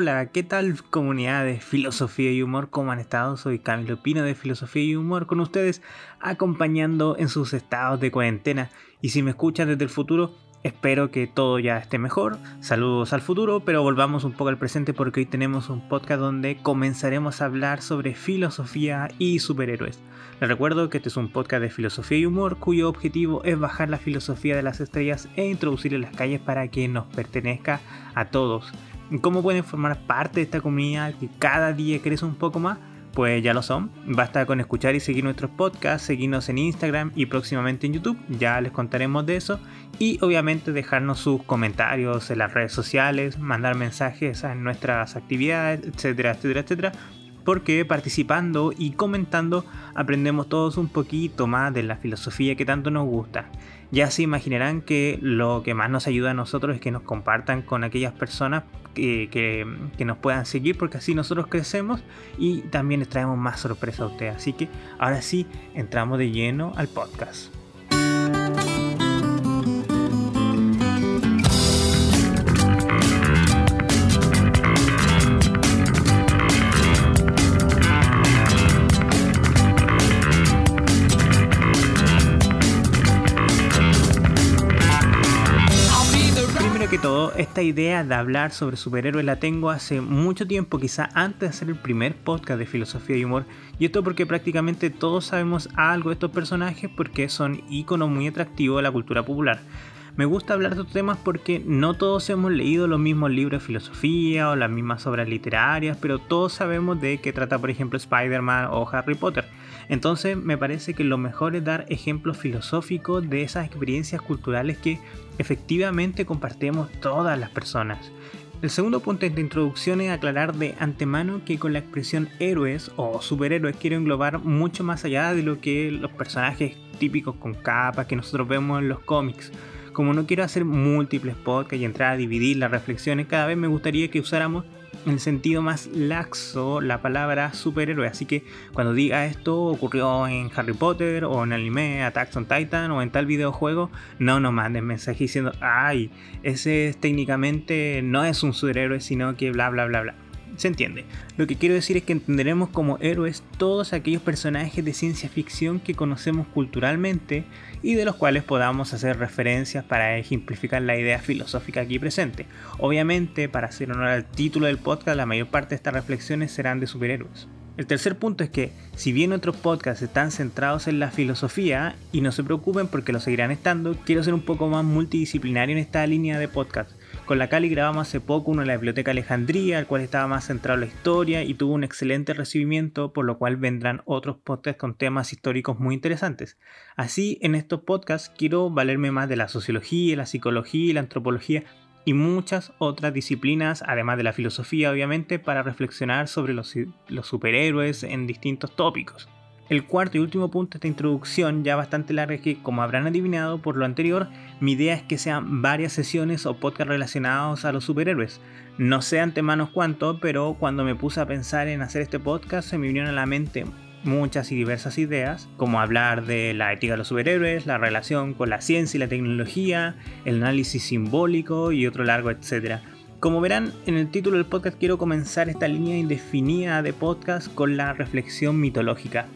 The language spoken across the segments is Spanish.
Hola, ¿qué tal comunidad de filosofía y humor? ¿Cómo han estado? Soy Camilo Pino de Filosofía y Humor con ustedes, acompañando en sus estados de cuarentena. Y si me escuchan desde el futuro, espero que todo ya esté mejor. Saludos al futuro, pero volvamos un poco al presente porque hoy tenemos un podcast donde comenzaremos a hablar sobre filosofía y superhéroes. Les recuerdo que este es un podcast de filosofía y humor cuyo objetivo es bajar la filosofía de las estrellas e introducir en las calles para que nos pertenezca a todos ¿Cómo pueden formar parte de esta comunidad que cada día crece un poco más? Pues ya lo son. Basta con escuchar y seguir nuestros podcasts, seguirnos en Instagram y próximamente en YouTube. Ya les contaremos de eso. Y obviamente dejarnos sus comentarios en las redes sociales, mandar mensajes en nuestras actividades, etcétera, etcétera, etcétera porque participando y comentando aprendemos todos un poquito más de la filosofía que tanto nos gusta. Ya se imaginarán que lo que más nos ayuda a nosotros es que nos compartan con aquellas personas que, que, nos puedan seguir porque así nosotros crecemos y también les traemos más sorpresa a ustedes. Así que ahora sí, entramos de lleno al podcast. Esta idea de hablar sobre superhéroes la tengo hace mucho tiempo, quizá antes de hacer el primer podcast de filosofía y humor. Y esto porque prácticamente todos sabemos algo de estos personajes porque son iconos muy atractivos de la cultura popular. Me gusta hablar de estos temas porque no todos hemos leído los mismos libros de filosofía o las mismas obras literarias, pero todos sabemos de qué trata, por ejemplo, Spider-Man o Harry Potter. Entonces me parece que lo mejor es dar ejemplos filosóficos de esas experiencias culturales que efectivamente compartimos todas las personas. El segundo punto de introducción es aclarar de antemano que con la expresión héroes o superhéroes quiero englobar mucho más allá de lo que los personajes típicos con capas que nosotros vemos en los cómics. Como no quiero hacer múltiples podcasts y entrar a dividir las reflexiones, cada vez me gustaría que usáramos en el sentido más laxo la palabra superhéroe. Así que cuando diga esto ocurrió en Harry Potter o en anime Attack on Titan o en tal videojuego, no nos manden mensajes diciendo, ay, ese técnicamente no es un superhéroe, sino que bla bla bla bla se ejentiende. Lo que quiero decir es que entenderemos como héroes todos aquellos personajes de ciencia ficción que conocemos culturalmente y de los cuales podamos hacer referencias para ejemplificar la idea filosófica aquí presente. Obviamente, para hacer honor al título del podcast, la mayor parte de estas reflexiones serán de superhéroes. El tercer punto es que, si bien otros podcasts están centrados en la filosofía, y no se preocupen porque lo seguirán estando, quiero ser un poco más multidisciplinario en esta línea de podcast. Con la Cali grabamos hace poco uno en la Biblioteca Alejandría, el cual estaba más centrado en la historia y tuvo un excelente recibimiento, por lo cual vendrán otros podcasts con temas históricos muy interesantes. Así, en estos podcasts quiero valerme más de la sociología, la psicología la antropología y muchas otras disciplinas, además de la filosofía obviamente, para reflexionar sobre los, los superhéroes en distintos tópicos. El cuarto y último punto de esta introducción, ya bastante larga, es que, como habrán adivinado por lo anterior, mi idea es que sean varias sesiones o podcasts relacionados a los superhéroes. No sé antemano cuánto, pero cuando me puse a pensar en hacer este podcast se me vinieron a la mente muchas y diversas ideas, como hablar de la ética de los superhéroes, la relación con la ciencia y la tecnología, el análisis simbólico y otro largo etcétera. Como verán, en el título del podcast quiero comenzar esta línea indefinida de podcast con la reflexión mitológica.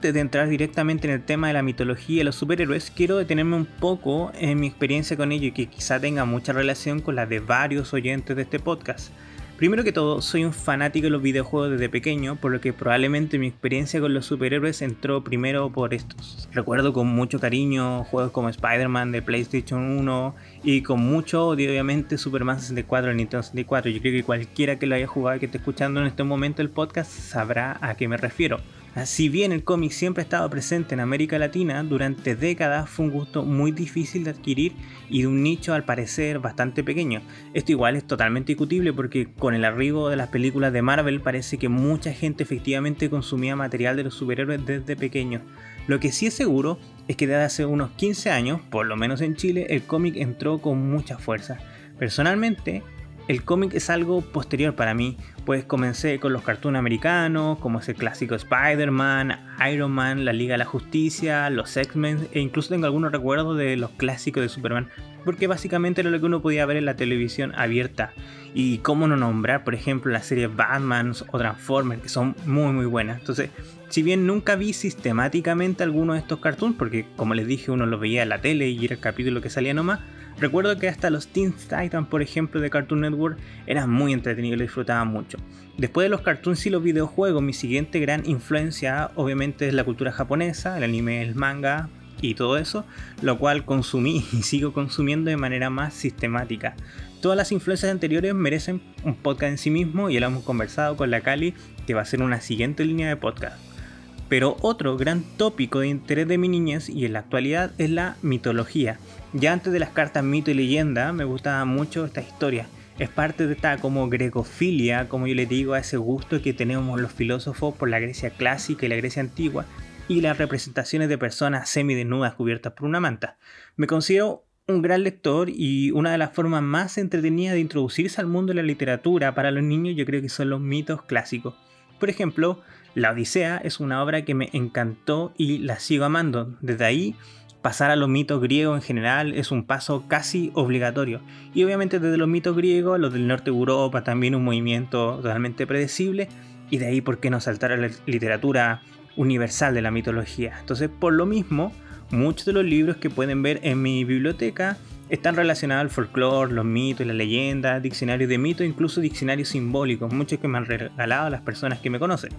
Antes de entrar directamente en el tema de la mitología y los superhéroes, quiero detenerme un poco en mi experiencia con ello y que quizá tenga mucha relación con la de varios oyentes de este podcast. Primero que todo, soy un fanático de los videojuegos desde pequeño, por lo que probablemente mi experiencia con los superhéroes entró primero por estos. Recuerdo con mucho cariño juegos como Spider-Man de PlayStation 1 y con mucho odio obviamente Superman 64 de Nintendo 64. Yo creo que cualquiera que lo haya jugado y que esté escuchando en este momento el podcast sabrá a qué me refiero. Si bien el cómic siempre ha estado presente en América Latina, durante décadas fue un gusto muy difícil de adquirir y de un nicho al parecer bastante pequeño. Esto igual es totalmente discutible porque con el arribo de las películas de Marvel parece que mucha gente efectivamente consumía material de los superhéroes desde pequeño. Lo que sí es seguro es que desde hace unos 15 años, por lo menos en Chile, el cómic entró con mucha fuerza. Personalmente, el cómic es algo posterior para mí, pues comencé con los cartoons americanos, como es el clásico Spider-Man, Iron Man, la Liga de la Justicia, los X-Men, e incluso tengo algunos recuerdos de los clásicos de Superman, porque básicamente era lo que uno podía ver en la televisión abierta. Y cómo no nombrar, por ejemplo, las series Batman o Transformers, que son muy muy buenas. Entonces, si bien nunca vi sistemáticamente algunos de estos cartoons, porque como les dije, uno los veía en la tele y era el capítulo que salía nomás, Recuerdo que hasta los Teen Titans, por ejemplo, de Cartoon Network, eran muy entretenidos y lo disfrutaba mucho. Después de los cartoons y los videojuegos, mi siguiente gran influencia obviamente es la cultura japonesa, el anime, el manga y todo eso, lo cual consumí y sigo consumiendo de manera más sistemática. Todas las influencias anteriores merecen un podcast en sí mismo y ya lo hemos conversado con la Cali, que va a ser una siguiente línea de podcast. Pero otro gran tópico de interés de mi niñez y en la actualidad es la mitología. Ya antes de las cartas mito y leyenda me gustaba mucho esta historia. Es parte de esta como grecofilia, como yo le digo, a ese gusto que tenemos los filósofos por la Grecia clásica y la Grecia antigua y las representaciones de personas semidesnudas cubiertas por una manta. Me considero un gran lector y una de las formas más entretenidas de introducirse al mundo de la literatura para los niños yo creo que son los mitos clásicos. Por ejemplo, La Odisea es una obra que me encantó y la sigo amando. Desde ahí, pasar a los mitos griegos en general es un paso casi obligatorio. Y obviamente desde los mitos griegos, los del norte de Europa, también un movimiento totalmente predecible. Y de ahí, ¿por qué no saltar a la literatura universal de la mitología? Entonces, por lo mismo, muchos de los libros que pueden ver en mi biblioteca están relacionados al folclore, los mitos y las leyendas, diccionarios de mitos, incluso diccionarios simbólicos, muchos que me han regalado las personas que me conocen.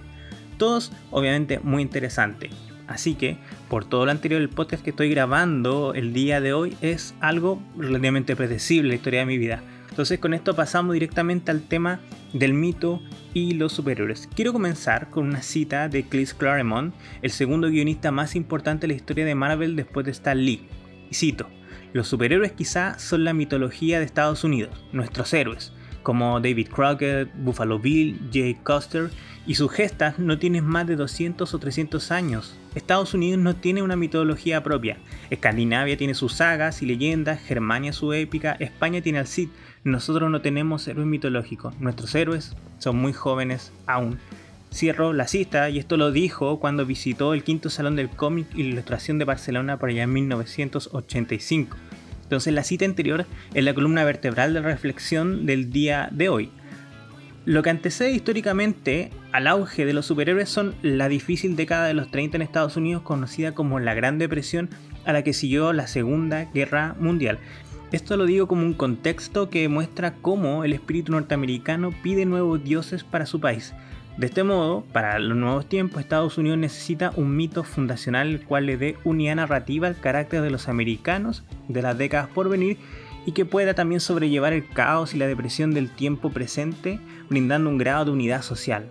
Todos, obviamente, muy interesantes. Así que, por todo lo anterior, el podcast que estoy grabando el día de hoy es algo relativamente predecible, la historia de mi vida. Entonces, con esto pasamos directamente al tema del mito y los superhéroes. Quiero comenzar con una cita de Chris Claremont, el segundo guionista más importante de la historia de Marvel después de Stan Lee. Y cito: los superhéroes quizá son la mitología de Estados Unidos, nuestros héroes, como David Crockett, Buffalo Bill, Jay Custer, y sus gestas no tienen más de 200 o 300 años. Estados Unidos no tiene una mitología propia. Escandinavia tiene sus sagas y leyendas, Germania su épica, España tiene al Cid. Nosotros no tenemos héroes mitológicos. Nuestros héroes son muy jóvenes aún. Cierro la cita y esto lo dijo cuando visitó el quinto salón del cómic y ilustración de Barcelona por allá en 1985. Entonces la cita anterior es la columna vertebral de reflexión del día de hoy. Lo que antecede históricamente al auge de los superhéroes son la difícil década de los 30 en Estados Unidos conocida como la Gran Depresión a la que siguió la Segunda Guerra Mundial. Esto lo digo como un contexto que muestra cómo el espíritu norteamericano pide nuevos dioses para su país. De este modo, para los nuevos tiempos, Estados Unidos necesita un mito fundacional el cual le dé unidad narrativa al carácter de los americanos de las décadas por venir y que pueda también sobrellevar el caos y la depresión del tiempo presente, brindando un grado de unidad social.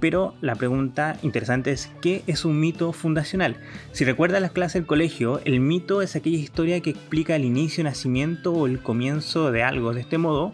Pero la pregunta interesante es, ¿qué es un mito fundacional? Si recuerda las clases del colegio, el mito es aquella historia que explica el inicio, nacimiento o el comienzo de algo. De este modo,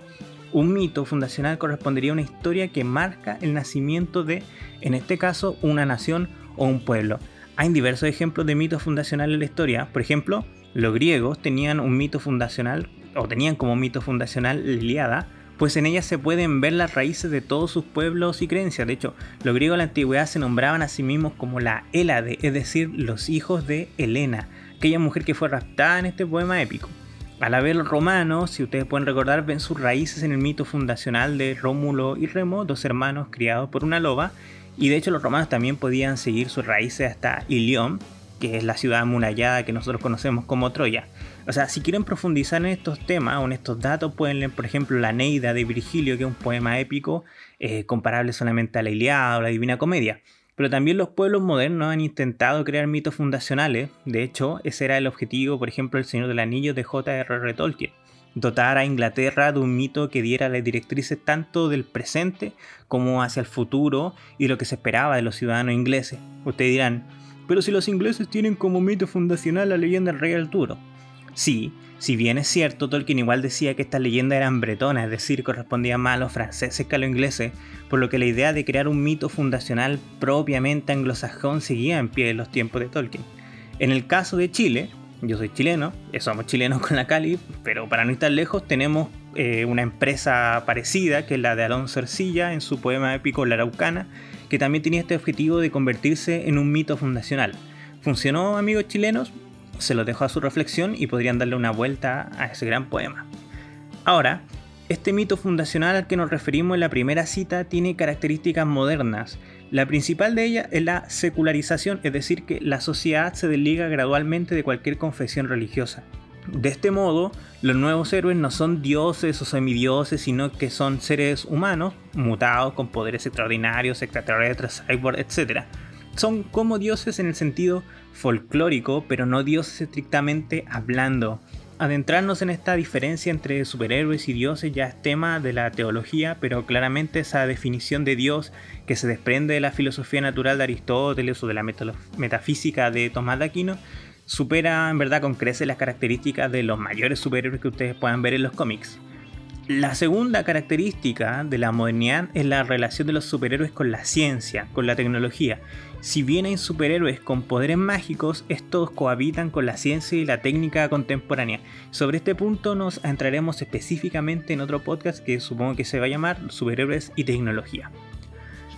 un mito fundacional correspondería a una historia que marca el nacimiento de, en este caso, una nación o un pueblo. Hay diversos ejemplos de mitos fundacionales en la historia. Por ejemplo, los griegos tenían un mito fundacional, o tenían como mito fundacional la pues en ella se pueden ver las raíces de todos sus pueblos y creencias. De hecho, los griegos de la antigüedad se nombraban a sí mismos como la Hélade, es decir, los hijos de Helena, aquella mujer que fue raptada en este poema épico. A la vez los romanos, si ustedes pueden recordar, ven sus raíces en el mito fundacional de Rómulo y Remo, dos hermanos criados por una loba, y de hecho los romanos también podían seguir sus raíces hasta Ilión, que es la ciudad amurallada que nosotros conocemos como Troya. O sea, si quieren profundizar en estos temas o en estos datos, pueden leer, por ejemplo, La Neida de Virgilio, que es un poema épico eh, comparable solamente a la Iliada o la Divina Comedia. Pero también los pueblos modernos han intentado crear mitos fundacionales. De hecho, ese era el objetivo, por ejemplo, El Señor del Anillo de J.R.R. Tolkien. dotar a Inglaterra de un mito que diera las directrices tanto del presente como hacia el futuro y lo que se esperaba de los ciudadanos ingleses. Ustedes dirán, pero si los ingleses tienen como mito fundacional la leyenda del rey Arturo. Sí, si bien es cierto, Tolkien igual decía que estas leyendas eran bretonas, es decir, correspondían más a los franceses que a los ingleses, por lo que la idea de crear un mito fundacional propiamente anglosajón seguía en pie en los tiempos de Tolkien. En el caso de Chile, yo soy chileno, eh, somos chilenos con la Cali, pero para no estar lejos tenemos eh, una empresa parecida que es la de Alonso Ercilla en su poema épico La Araucana, que también tenía este objetivo de convertirse en un mito fundacional. ¿Funcionó, amigos chilenos? Se los dejo a su reflexión y podrían darle una vuelta a ese gran poema. Ahora, este mito fundacional al que nos referimos en la primera cita tiene características modernas la principal de ellas es la secularización, es decir, que la sociedad se desliga gradualmente de cualquier confesión religiosa. De este modo, los nuevos héroes no son dioses o semidioses, sino que son seres humanos, mutados con poderes extraordinarios, extraterrestres, cyborg, etc. Son como dioses en el sentido folclórico, pero no dioses estrictamente hablando adentrarnos en esta diferencia entre superhéroes y dioses ya es tema de la teología, pero claramente esa definición de Dios que se desprende de la filosofía natural de Aristóteles o de la metafísica de Tomás de Aquino supera en verdad con creces las características de los mayores superhéroes que ustedes puedan ver en los cómics. La segunda característica de la modernidad es la relación de los superhéroes con la ciencia, con la tecnología. Si bien hay superhéroes con poderes mágicos, estos cohabitan con la ciencia y la técnica contemporánea. Sobre este punto nos entraremos específicamente en otro podcast que supongo que se va a llamar Superhéroes y Tecnología.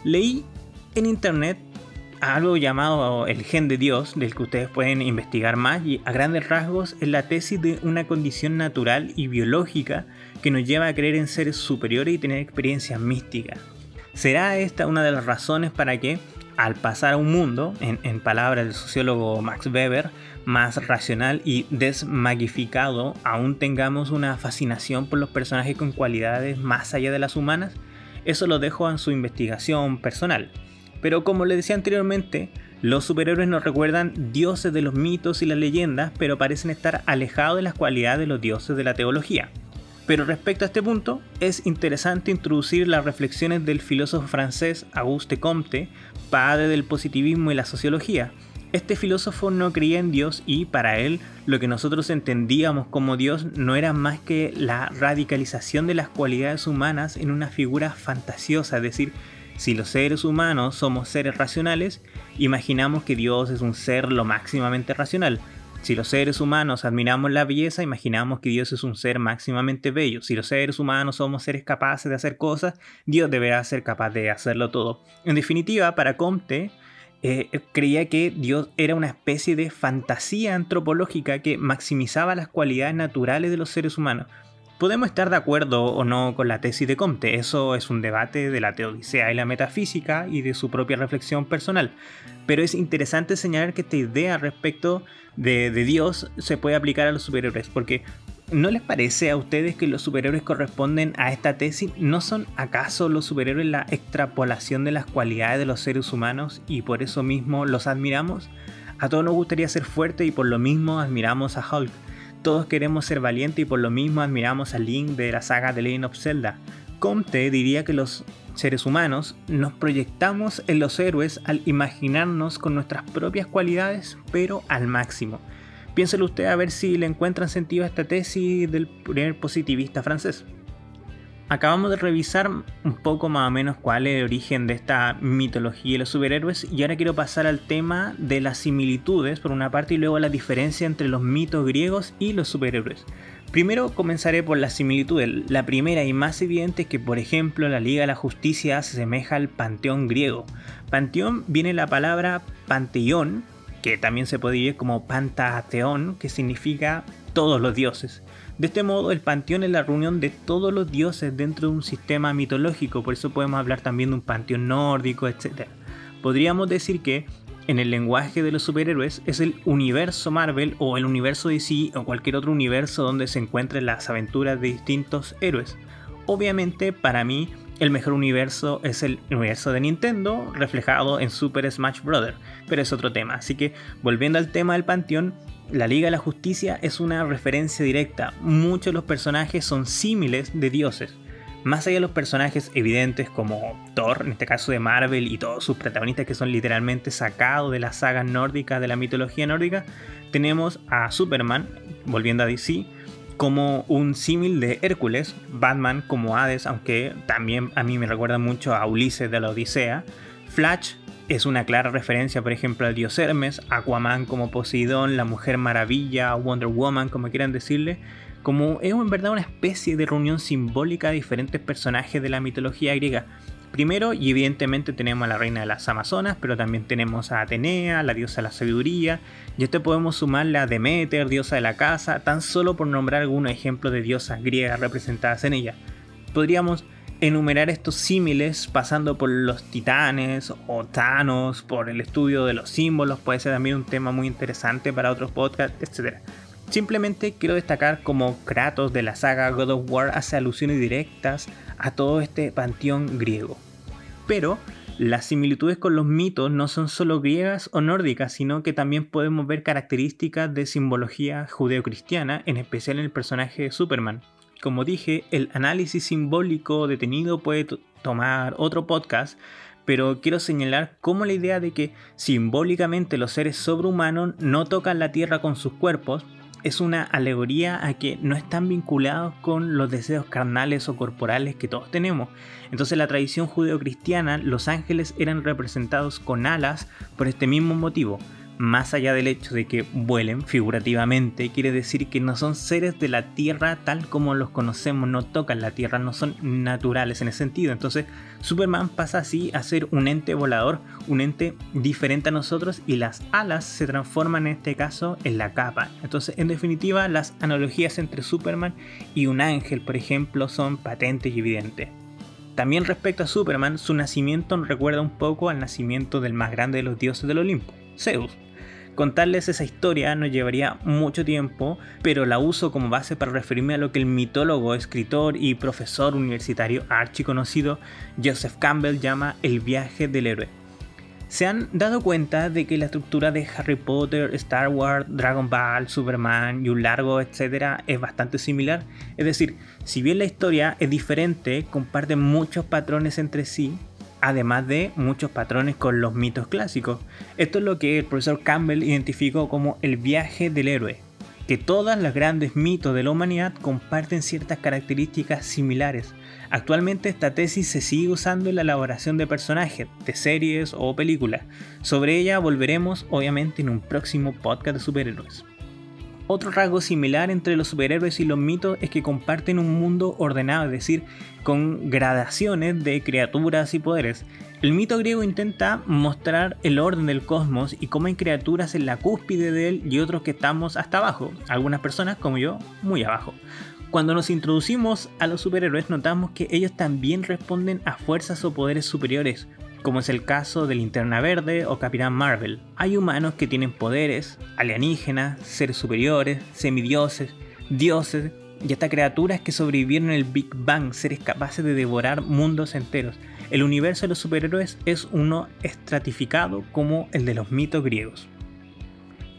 Leí en internet algo llamado el gen de Dios, del que ustedes pueden investigar más y a grandes rasgos es la tesis de una condición natural y biológica que nos lleva a creer en seres superiores y tener experiencias místicas. ¿Será esta una de las razones para que, al pasar a un mundo, en, palabras del sociólogo Max Weber, más racional y desmagificado, aún tengamos una fascinación por los personajes con cualidades más allá de las humanas? Eso lo dejo en su investigación personal. Pero como les decía anteriormente, los superhéroes nos recuerdan dioses de los mitos y las leyendas, pero parecen estar alejados de las cualidades de los dioses de la teología. Pero respecto a este punto, es interesante introducir las reflexiones del filósofo francés Auguste Comte, padre del positivismo y la sociología. Este filósofo no creía en Dios y para él lo que nosotros entendíamos como Dios no era más que la radicalización de las cualidades humanas en una figura fantasiosa, es decir, si los seres humanos somos seres racionales, imaginamos que Dios es un ser lo máximamente racional, si los seres humanos admiramos la belleza, imaginamos que Dios es un ser máximamente bello. Si los seres humanos somos seres capaces de hacer cosas, Dios deberá ser capaz de hacerlo todo. En definitiva, para Comte, eh, creía que Dios era una especie de fantasía antropológica que maximizaba las cualidades naturales de los seres humanos. Podemos estar de acuerdo o no con la tesis de Comte, eso es un debate de la teodicea y la metafísica y de su propia reflexión personal, pero es interesante señalar que esta idea respecto de, Dios se puede aplicar a los superhéroes, porque ¿no les parece a ustedes que los superhéroes corresponden a esta tesis? ¿No son acaso los superhéroes la extrapolación de las cualidades de los seres humanos y por eso mismo los admiramos? A todos nos gustaría ser fuertes y por lo mismo admiramos a Hulk. Todos queremos ser valientes y por lo mismo admiramos a Link de la saga de Legend of Zelda. Comte diría que los seres humanos nos proyectamos en los héroes al imaginarnos con nuestras propias cualidades, pero al máximo. Piénselo usted a ver si le encuentran sentido a esta tesis del primer positivista francés. Acabamos de revisar un poco más o menos cuál es el origen de esta mitología de los superhéroes y ahora quiero pasar al tema de las similitudes por una parte y luego la diferencia entre los mitos griegos y los superhéroes. Primero comenzaré por las similitudes. La primera y más evidente es que, por ejemplo, la Liga de la Justicia se asemeja al panteón griego. Panteón viene la palabra panteón, que también se puede decir como pantateón, que significa todos los dioses. De este modo, el panteón es la reunión de todos los dioses dentro de un sistema mitológico, por eso podemos hablar también de un panteón nórdico, etc. Podríamos decir que en el lenguaje de los superhéroes es el universo Marvel o el universo DC o cualquier otro universo donde se encuentren las aventuras de distintos héroes. Obviamente para mí el mejor universo es el universo de Nintendo, reflejado en Super Smash Bros. Pero es otro tema. Así que volviendo al tema del panteón, la Liga de la Justicia es una referencia directa. Muchos de los personajes son símiles de dioses. Más allá de los personajes evidentes como Thor, en este caso de Marvel, y todos sus protagonistas que son literalmente sacados de la saga nórdica, de la mitología nórdica, tenemos a Superman, volviendo a DC, como un símil de Hércules, Batman como Hades, aunque también a mí me recuerda mucho a Ulises de la Odisea, Flash es una clara referencia, por ejemplo, al dios Hermes, Aquaman como Poseidón, la Mujer Maravilla, Wonder Woman, como quieran decirle, como es en verdad una especie de reunión simbólica de diferentes personajes de la mitología griega. Primero, y evidentemente tenemos a la reina de las Amazonas, pero también tenemos a Atenea, la diosa de la sabiduría, y esto podemos sumarle a Demeter, diosa de la casa, tan solo por nombrar algunos ejemplos de diosas griegas representadas en ella. Podríamos enumerar estos símiles pasando por los titanes o Thanos, por el estudio de los símbolos, puede ser también un tema muy interesante para otros podcasts, etc. Simplemente quiero destacar como Kratos de la saga God of War hace alusiones directas a todo este panteón griego. Pero las similitudes con los mitos no son solo griegas o nórdicas, sino que también podemos ver características de simbología judeocristiana, en especial en el personaje de Superman. Como dije, el análisis simbólico detenido puede tomar otro podcast, pero quiero señalar cómo la idea de que simbólicamente los seres sobrehumanos no tocan la tierra con sus cuerpos es una alegoría a que no están vinculados con los deseos carnales o corporales que todos tenemos. Entonces, en la tradición judeocristiana, los ángeles eran representados con alas por este mismo motivo más allá del hecho de que vuelen figurativamente, quiere decir que no son seres de la Tierra tal como los conocemos, no tocan la Tierra, no son naturales en ese sentido. Entonces, Superman pasa así a ser un ente volador, un ente diferente a nosotros y las alas se transforman en este caso en la capa. Entonces, en definitiva, las analogías entre Superman y un ángel, por ejemplo, son patentes y evidentes. También respecto a Superman, su nacimiento recuerda un poco al nacimiento del más grande de los dioses del Olimpo, Zeus. Contarles esa historia nos llevaría mucho tiempo, pero la uso como base para referirme a lo que el mitólogo, escritor y profesor universitario archiconocido Joseph Campbell llama el viaje del héroe. ¿Se han dado cuenta de que la estructura de Harry Potter, Star Wars, Dragon Ball, Superman y un largo etcétera es bastante similar? Es decir, si bien la historia es diferente, comparten muchos patrones entre sí, además de muchos patrones con los mitos clásicos. Esto es lo que el profesor Campbell identificó como el viaje del héroe, que todas las grandes mitos de la humanidad comparten ciertas características similares. Actualmente esta tesis se sigue usando en la elaboración de personajes, de series o películas. Sobre ella volveremos obviamente en un próximo podcast de superhéroes. Otro rasgo similar entre los superhéroes y los mitos es que comparten un mundo ordenado, es decir, con gradaciones de criaturas y poderes. El mito griego intenta mostrar el orden del cosmos y cómo hay criaturas en la cúspide de él y otros que estamos hasta abajo, algunas personas como yo muy abajo. Cuando nos introducimos a los superhéroes notamos que ellos también responden a fuerzas o poderes superiores, como es el caso de Linterna Verde o Capitán Marvel. Hay humanos que tienen poderes, alienígenas, seres superiores, semidioses, dioses y hasta criaturas que sobrevivieron el Big Bang, seres capaces de devorar mundos enteros. El universo de los superhéroes es uno estratificado como el de los mitos griegos.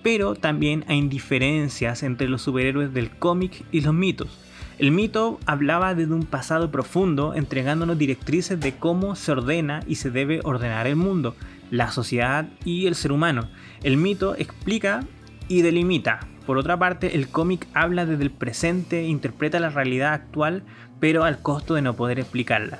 Pero también hay diferencias entre los superhéroes del cómic y los mitos. El mito hablaba de un pasado profundo, entregándonos directrices de cómo se ordena y se debe ordenar el mundo, la sociedad y el ser humano. El mito explica y delimita. Por otra parte, el cómic habla desde el presente, interpreta la realidad actual, pero al costo de no poder explicarla.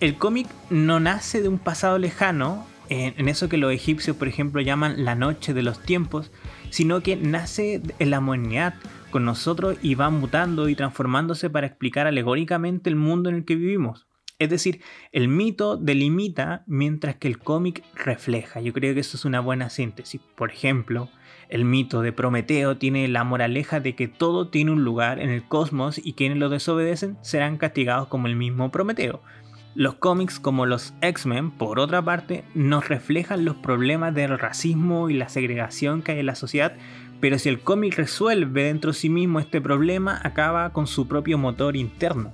El cómic no nace de un pasado lejano, en eso que los egipcios, por ejemplo, llaman la noche de los tiempos, sino que nace en la modernidad, con nosotros y va mutando y transformándose para explicar alegóricamente el mundo en el que vivimos. Es decir, el mito delimita mientras que el cómic refleja. Yo creo que eso es una buena síntesis. Por ejemplo, el mito de Prometeo tiene la moraleja de que todo tiene un lugar en el cosmos y quienes lo desobedecen serán castigados como el mismo Prometeo. Los cómics como los X-Men, por otra parte, nos reflejan los problemas del racismo y la segregación que hay en la sociedad, pero si el cómic resuelve dentro de sí mismo este problema, acaba con su propio motor interno.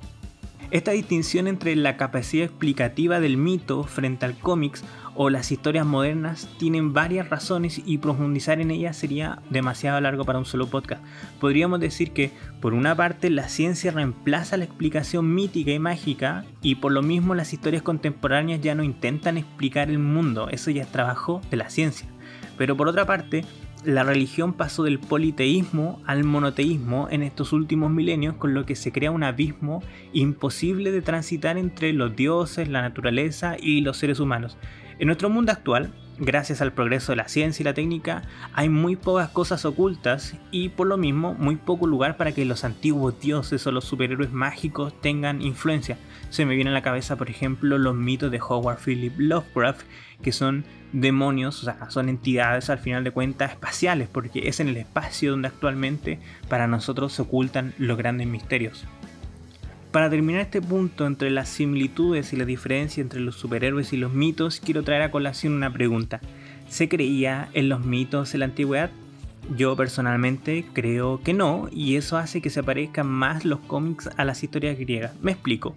Esta distinción entre la capacidad explicativa del mito frente al cómics o las historias modernas tienen varias razones y profundizar en ellas sería demasiado largo para un solo podcast. Podríamos decir que, por una parte, la ciencia reemplaza la explicación mítica y mágica y por lo mismo las historias contemporáneas ya no intentan explicar el mundo, eso ya es trabajo de la ciencia. Pero por otra parte, la religión pasó del politeísmo al monoteísmo en estos últimos milenios, con lo que se crea un abismo imposible de transitar entre los dioses, la naturaleza y los seres humanos. En nuestro mundo actual, gracias al progreso de la ciencia y la técnica, hay muy pocas cosas ocultas y por lo mismo muy poco lugar para que los antiguos dioses o los superhéroes mágicos tengan influencia. Se me viene a la cabeza, por ejemplo, los mitos de Howard Philip Lovecraft, que son demonios, o sea, son entidades al final de cuentas espaciales, porque es en el espacio donde actualmente para nosotros se ocultan los grandes misterios. Para terminar este punto entre las similitudes y la diferencia entre los superhéroes y los mitos, quiero traer a colación una pregunta. ¿Se creía en los mitos en la antigüedad? Yo personalmente creo que no, y eso hace que se parezcan más los cómics a las historias griegas. Me explico.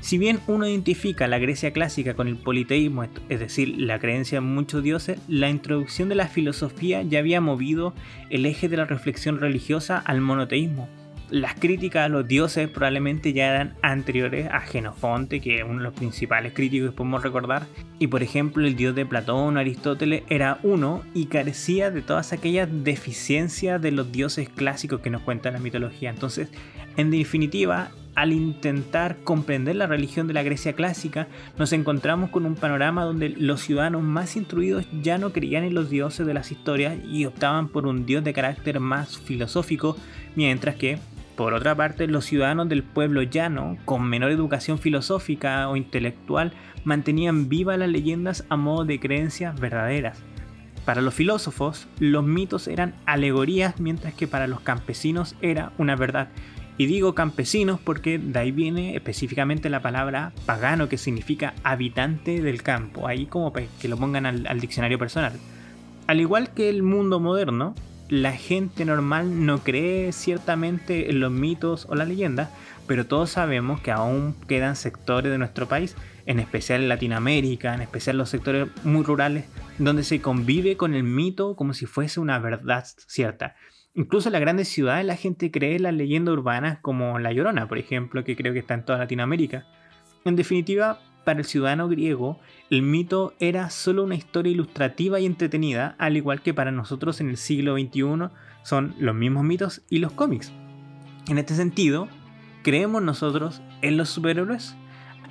Si bien uno identifica la Grecia clásica con el politeísmo, es decir, la creencia en muchos dioses, la introducción de la filosofía ya había movido el eje de la reflexión religiosa al monoteísmo las críticas a los dioses probablemente ya eran anteriores a Genofonte, que es uno de los principales críticos que podemos recordar. Y por ejemplo, el dios de Platón Aristóteles era uno y carecía de todas aquellas deficiencias de los dioses clásicos que nos cuenta la mitología. Entonces, en definitiva, al intentar comprender la religión de la Grecia clásica, nos encontramos con un panorama donde los ciudadanos más instruidos ya no creían en los dioses de las historias y optaban por un dios de carácter más filosófico, mientras que por otra parte, los ciudadanos del pueblo llano, con menor educación filosófica o intelectual, mantenían vivas las leyendas a modo de creencias verdaderas. Para los filósofos, los mitos eran alegorías, mientras que para los campesinos era una verdad. Y digo campesinos porque de ahí viene específicamente la palabra pagano, que significa habitante del campo. Ahí como que lo pongan al, diccionario personal. Al igual que el mundo moderno, la gente normal no cree ciertamente en los mitos o las leyendas, pero todos sabemos que aún quedan sectores de nuestro país, en especial en Latinoamérica, en especial los sectores muy rurales, donde se convive con el mito como si fuese una verdad cierta. Incluso en las grandes ciudades la gente cree las leyendas urbanas como La Llorona, por ejemplo, que creo que está en toda Latinoamérica. En definitiva, para el ciudadano griego, el mito era solo una historia ilustrativa y entretenida, al igual que para nosotros en el siglo XXI son los mismos mitos y los cómics. En este sentido, ¿creemos nosotros en los superhéroes?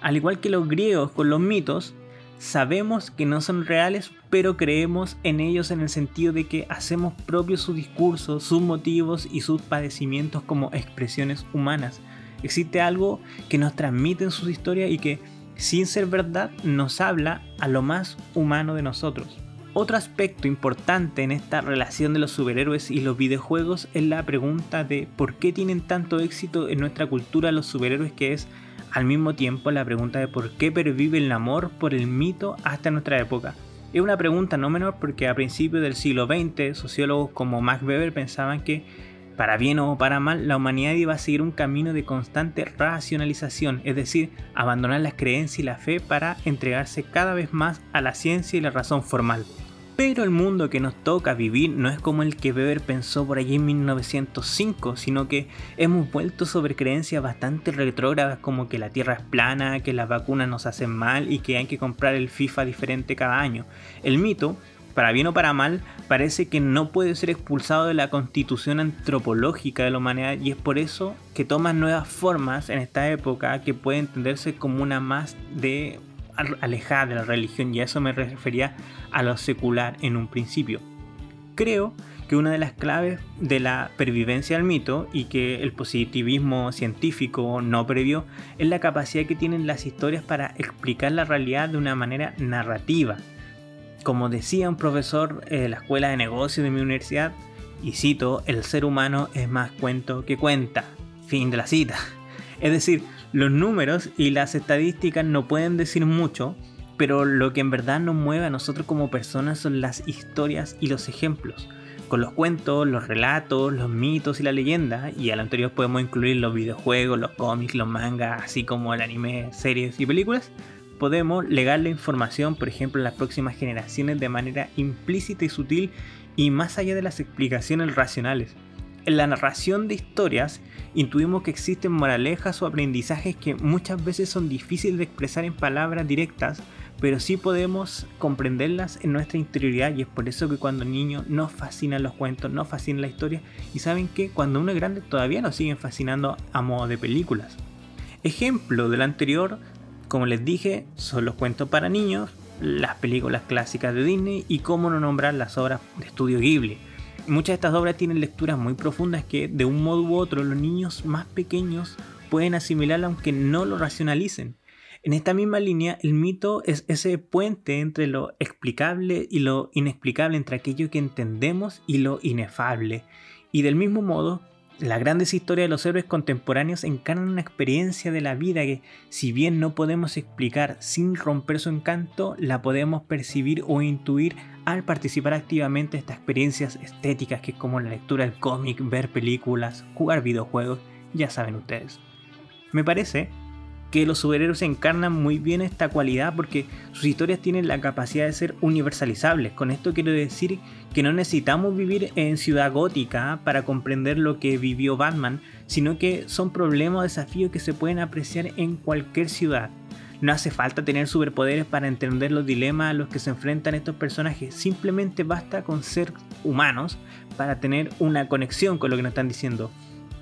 Al igual que los griegos con los mitos, sabemos que no son reales, pero creemos en ellos en el sentido de que hacemos propios sus discursos, sus motivos y sus padecimientos como expresiones humanas. Existe algo que nos transmite en sus historias y que sin ser verdad, nos habla a lo más humano de nosotros. Otro aspecto importante en esta relación de los superhéroes y los videojuegos es la pregunta de por qué tienen tanto éxito en nuestra cultura los superhéroes que es al mismo tiempo la pregunta de por qué pervive el amor por el mito hasta nuestra época. Es una pregunta no menor porque a principios del siglo XX sociólogos como Max Weber pensaban que para bien o para mal, la humanidad iba a seguir un camino de constante racionalización, es decir, abandonar las creencias y la fe para entregarse cada vez más a la ciencia y la razón formal. Pero el mundo que nos toca vivir no es como el que Weber pensó por allí en 1905, sino que hemos vuelto sobre creencias bastante retrógradas como que la Tierra es plana, que las vacunas nos hacen mal y que hay que comprar el FIFA diferente cada año. El mito para bien o para mal, parece que no puede ser expulsado de la constitución antropológica de la humanidad y es por eso que toma nuevas formas en esta época que puede entenderse como una más de alejada de la religión y a eso me refería a lo secular en un principio. Creo que una de las claves de la pervivencia del mito y que el positivismo científico no previó es la capacidad que tienen las historias para explicar la realidad de una manera narrativa como decía un profesor de la escuela de negocios de mi universidad, y cito, el ser humano es más cuento que cuenta. Fin de la cita. Es decir, los números y las estadísticas no pueden decir mucho, pero lo que en verdad nos mueve a nosotros como personas son las historias y los ejemplos. con los cuentos, los relatos, los mitos y la leyenda, y a lo anterior podemos incluir los videojuegos, los cómics, los mangas, así como el anime, series y películas, podemos legar la información, por ejemplo, a las próximas generaciones de manera implícita y sutil y más allá de las explicaciones racionales. En la narración de historias intuimos que existen moralejas o aprendizajes que muchas veces son difíciles de expresar en palabras directas, pero sí podemos comprenderlas en nuestra interioridad y es por eso que cuando niños nos fascinan los cuentos, nos fascina la historia y saben que cuando uno es grande todavía nos siguen fascinando a modo de películas. Ejemplo del anterior, como les dije, son los cuentos para niños, las películas clásicas de Disney y cómo no nombrar las obras de estudio Ghibli. Muchas de estas obras tienen lecturas muy profundas que de un modo u otro los niños más pequeños pueden asimilar aunque no lo racionalicen. En esta misma línea, el mito es ese puente entre lo explicable y lo inexplicable, entre aquello que entendemos y lo inefable. Y del mismo modo, las grandes historias de los héroes contemporáneos encarnan una experiencia de la vida que, si bien no podemos explicar sin romper su encanto, la podemos percibir o intuir al participar activamente en estas experiencias estéticas que es como la lectura del cómic, ver películas, jugar videojuegos, ya saben ustedes. Me parece que los superhéroes encarnan muy bien esta cualidad porque sus historias tienen la capacidad de ser universalizables. Con esto quiero decir que no necesitamos vivir en ciudad gótica para comprender lo que vivió Batman, sino que son problemas o desafíos que se pueden apreciar en cualquier ciudad. No hace falta tener superpoderes para entender los dilemas a los que se enfrentan estos personajes, simplemente basta con ser humanos para tener una conexión con lo que nos están diciendo.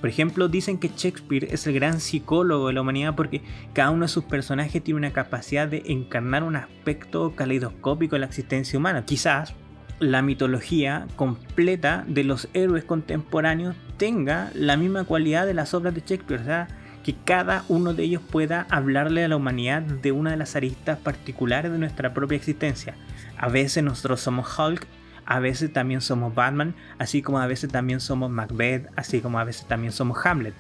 Por ejemplo, dicen que Shakespeare es el gran psicólogo de la humanidad porque cada uno de sus personajes tiene una capacidad de encarnar un aspecto caleidoscópico de la existencia humana. Quizás la mitología completa de los héroes contemporáneos tenga la misma cualidad de las obras de Shakespeare, que cada uno de ellos pueda hablarle a la humanidad de una de las aristas particulares de nuestra propia existencia. A veces nosotros somos Hulk, a veces también somos Batman, así como a veces también somos Macbeth, así como a veces también somos Hamlet.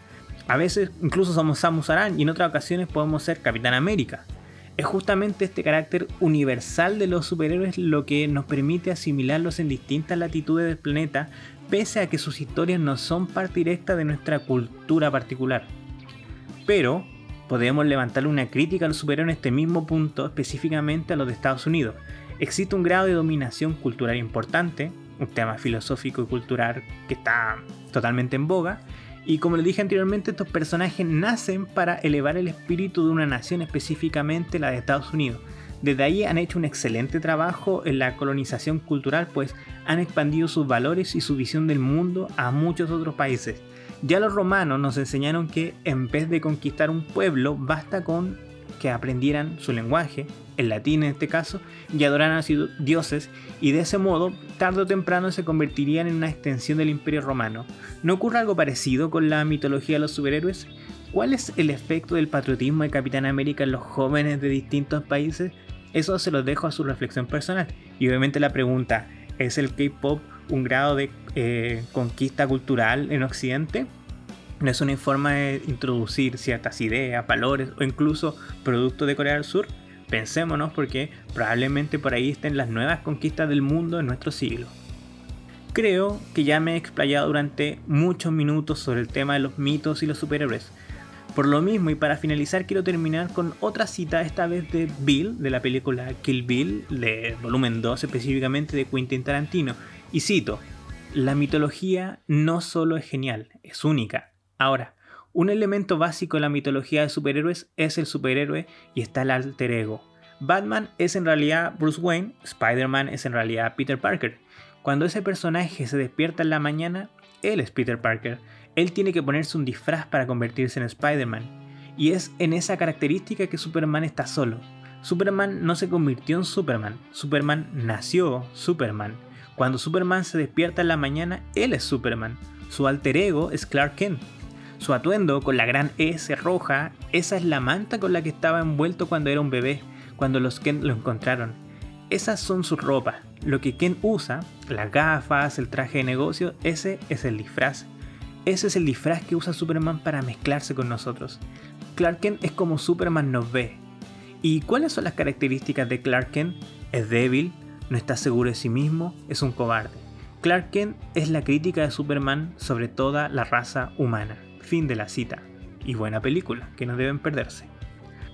A veces incluso somos Samus Aran y en otras ocasiones podemos ser Capitán América. Es justamente este carácter universal de los superhéroes lo que nos permite asimilarlos en distintas latitudes del planeta, pese a que sus historias no son parte directa de nuestra cultura particular. Pero podemos levantarle una crítica a los en este mismo punto, específicamente a los de Estados Unidos, existe un grado de dominación cultural importante, un tema filosófico y cultural que está totalmente en boga, y como les dije anteriormente, estos personajes nacen para elevar el espíritu de una nación, específicamente la de Estados Unidos. Desde ahí han hecho un excelente trabajo en la colonización cultural, pues han expandido sus valores y su visión del mundo a muchos otros países. Ya los romanos nos enseñaron que en vez de conquistar un pueblo, basta con que aprendieran su lenguaje, el latín en este caso, y adoraran a sus dioses, y de ese modo, tarde o temprano se convertirían en una extensión del imperio romano. ¿No ocurre algo parecido con la mitología de los superhéroes? ¿Cuál es el efecto del patriotismo de Capitán América en los jóvenes de distintos países? Eso se lo dejo a su reflexión personal. Y obviamente la pregunta, ¿es el K-Pop un grado de eh, conquista cultural en Occidente? es una forma de introducir ciertas ideas, valores o incluso productos de Corea del Sur, pensémonos porque probablemente por ahí estén las nuevas conquistas del mundo en nuestro siglo. Creo que ya me he explayado durante muchos minutos sobre el tema de los mitos y los superhéroes. Por lo mismo, y para finalizar, quiero terminar con otra cita, esta vez de Bill, de la película Kill Bill, de volumen 2 específicamente de Quentin Tarantino. Y cito, la mitología no solo es genial, es única, Ahora, un elemento básico en la mitología de superhéroes es el superhéroe y está el alter ego. Batman es en realidad Bruce Wayne, Spider-Man es en realidad Peter Parker. Cuando ese personaje se despierta en la mañana, él es Peter Parker. Él tiene que ponerse un disfraz para convertirse en Spider-Man. Y es en esa característica que Superman está solo. Superman no se convirtió en Superman, Superman nació Superman. Cuando Superman se despierta en la mañana, él es Superman. Su alter ego es Clark Kent. Su atuendo con la gran S roja, esa es la manta con la que estaba envuelto cuando era un bebé, cuando los Ken lo encontraron. Esas son sus ropas. Lo que Ken usa, las gafas, el traje de negocio, ese es el disfraz. Ese es el disfraz que usa Superman para mezclarse con nosotros. Clark Kent es como Superman nos ve. ¿Y cuáles son las características de Clark Kent? Es débil, no está seguro de sí mismo, es un cobarde. Clark Kent es la crítica de Superman sobre toda la raza humana. Fin de la cita. Y buena película, que no deben perderse.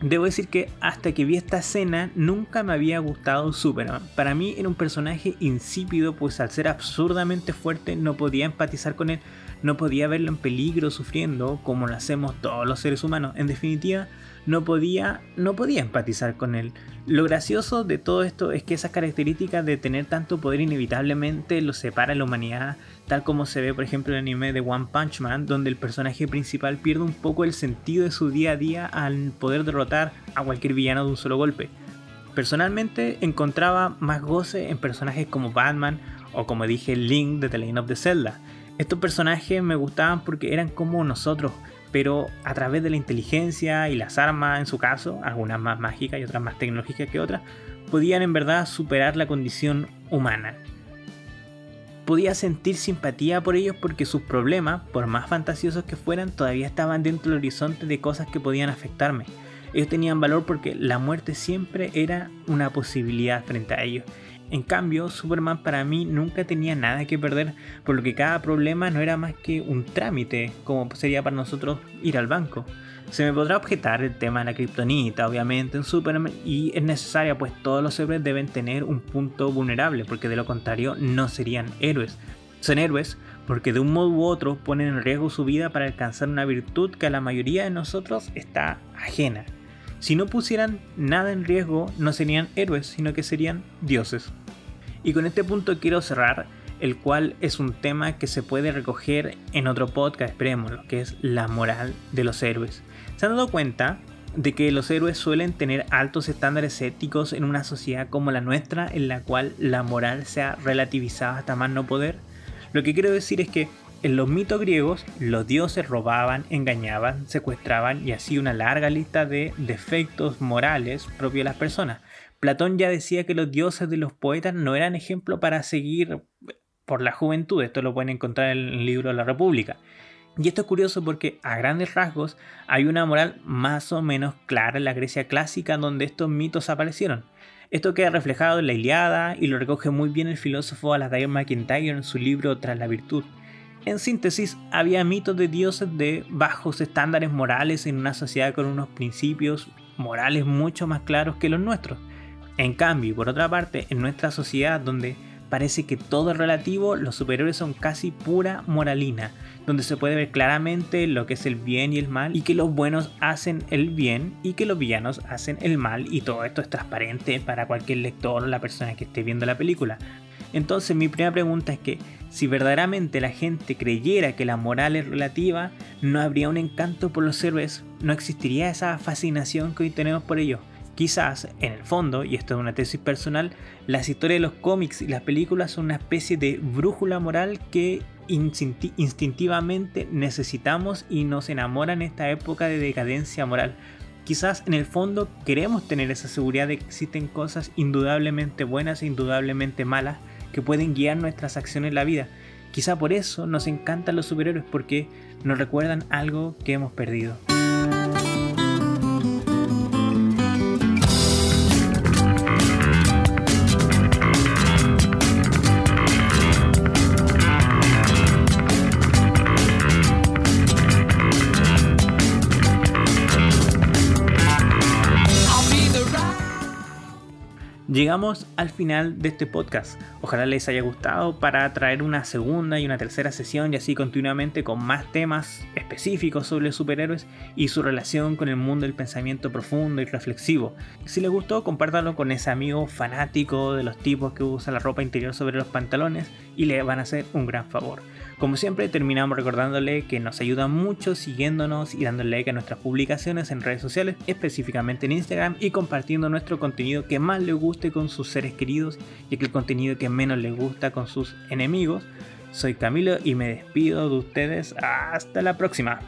Debo decir que hasta que vi esta escena nunca me había gustado Superman. Para mí era un personaje insípido, pues al ser absurdamente fuerte no podía empatizar con él, no podía verlo en peligro sufriendo como lo hacemos todos los seres humanos. En definitiva, no podía, no podía empatizar con él. Lo gracioso de todo esto es que esas características de tener tanto poder inevitablemente lo separa de la humanidad, tal como se ve por ejemplo en el anime de One Punch Man, donde el personaje principal pierde un poco el sentido de su día a día al poder derrotar a cualquier villano de un solo golpe. Personalmente encontraba más goce en personajes como Batman o como dije Link de The Legend of the Zelda. Estos personajes me gustaban porque eran como nosotros, pero a través de la inteligencia y las armas en su caso, algunas más mágicas y otras más tecnológicas que otras, podían en verdad superar la condición humana. Podía sentir simpatía por ellos porque sus problemas, por más fantasiosos que fueran, todavía estaban dentro del horizonte de cosas que podían afectarme. Ellos tenían valor porque la muerte siempre era una posibilidad frente a ellos en cambio, Superman para mí nunca tenía nada que perder, por lo que cada problema no era más que un trámite, como sería para nosotros ir al banco. Se me podrá objetar el tema de la kriptonita, obviamente, en Superman, y es necesaria, pues todos los héroes deben tener un punto vulnerable, porque de lo contrario no serían héroes. Son héroes porque de un modo u otro ponen en riesgo su vida para alcanzar una virtud que a la mayoría de nosotros está ajena. Si no pusieran nada en riesgo, no serían héroes, sino que serían dioses. Y con este punto quiero cerrar, el cual es un tema que se puede recoger en otro podcast, esperemos, lo que es la moral de los héroes. ¿Se han dado cuenta de que los héroes suelen tener altos estándares éticos en una sociedad como la nuestra, en la cual la moral se ha relativizado hasta más no poder? Lo que quiero decir es que en los mitos griegos, los dioses robaban, engañaban, secuestraban y así una larga lista de defectos morales propios de las personas. Platón ya decía que los dioses de los poetas no eran ejemplo para seguir por la juventud. Esto lo pueden encontrar en el libro la República. Y esto es curioso porque a grandes rasgos hay una moral más o menos clara en la Grecia clásica donde estos mitos aparecieron. Esto queda reflejado en la Iliada y lo recoge muy bien el filósofo Alasdair MacIntyre en su libro Tras la Virtud. En síntesis, había mitos de dioses de bajos estándares morales en una sociedad con unos principios morales mucho más claros que los nuestros. En cambio, por otra parte, en nuestra sociedad donde parece que todo es relativo, los superiores son casi pura moralina, donde se puede ver claramente lo que es el bien y el mal, y que los buenos hacen el bien y que los villanos hacen el mal, y todo esto es transparente para cualquier lector o la persona que esté viendo la película. Entonces mi primera pregunta es que si verdaderamente la gente creyera que la moral es relativa, no habría un encanto por los héroes, no existiría esa fascinación que hoy tenemos por ellos. Quizás, en el fondo, y esto es una tesis personal, las historias de los cómics y las películas son una especie de brújula moral que instintivamente necesitamos y nos enamoran en esta época de decadencia moral. Quizás en el fondo queremos tener esa seguridad de que existen cosas indudablemente buenas e indudablemente malas que pueden guiar nuestras acciones en la vida. Quizá por eso nos encantan los superhéroes porque nos recuerdan algo que hemos perdido. Llegamos al final de este podcast. Ojalá les haya gustado para traer una segunda y una tercera sesión y así continuamente con más temas específicos sobre superhéroes y su relación con el mundo del pensamiento profundo y reflexivo. Si les gustó, compártanlo con ese amigo fanático de los tipos que usa la ropa interior sobre los pantalones y le van a hacer un gran favor. Como siempre, terminamos recordándole que nos ayuda mucho siguiéndonos y dándole like a nuestras publicaciones en redes sociales, específicamente en Instagram, y compartiendo nuestro contenido que más le guste sus seres queridos y que el contenido que menos les gusta con sus enemigos. Soy Camilo y me despido de ustedes. Hasta la próxima.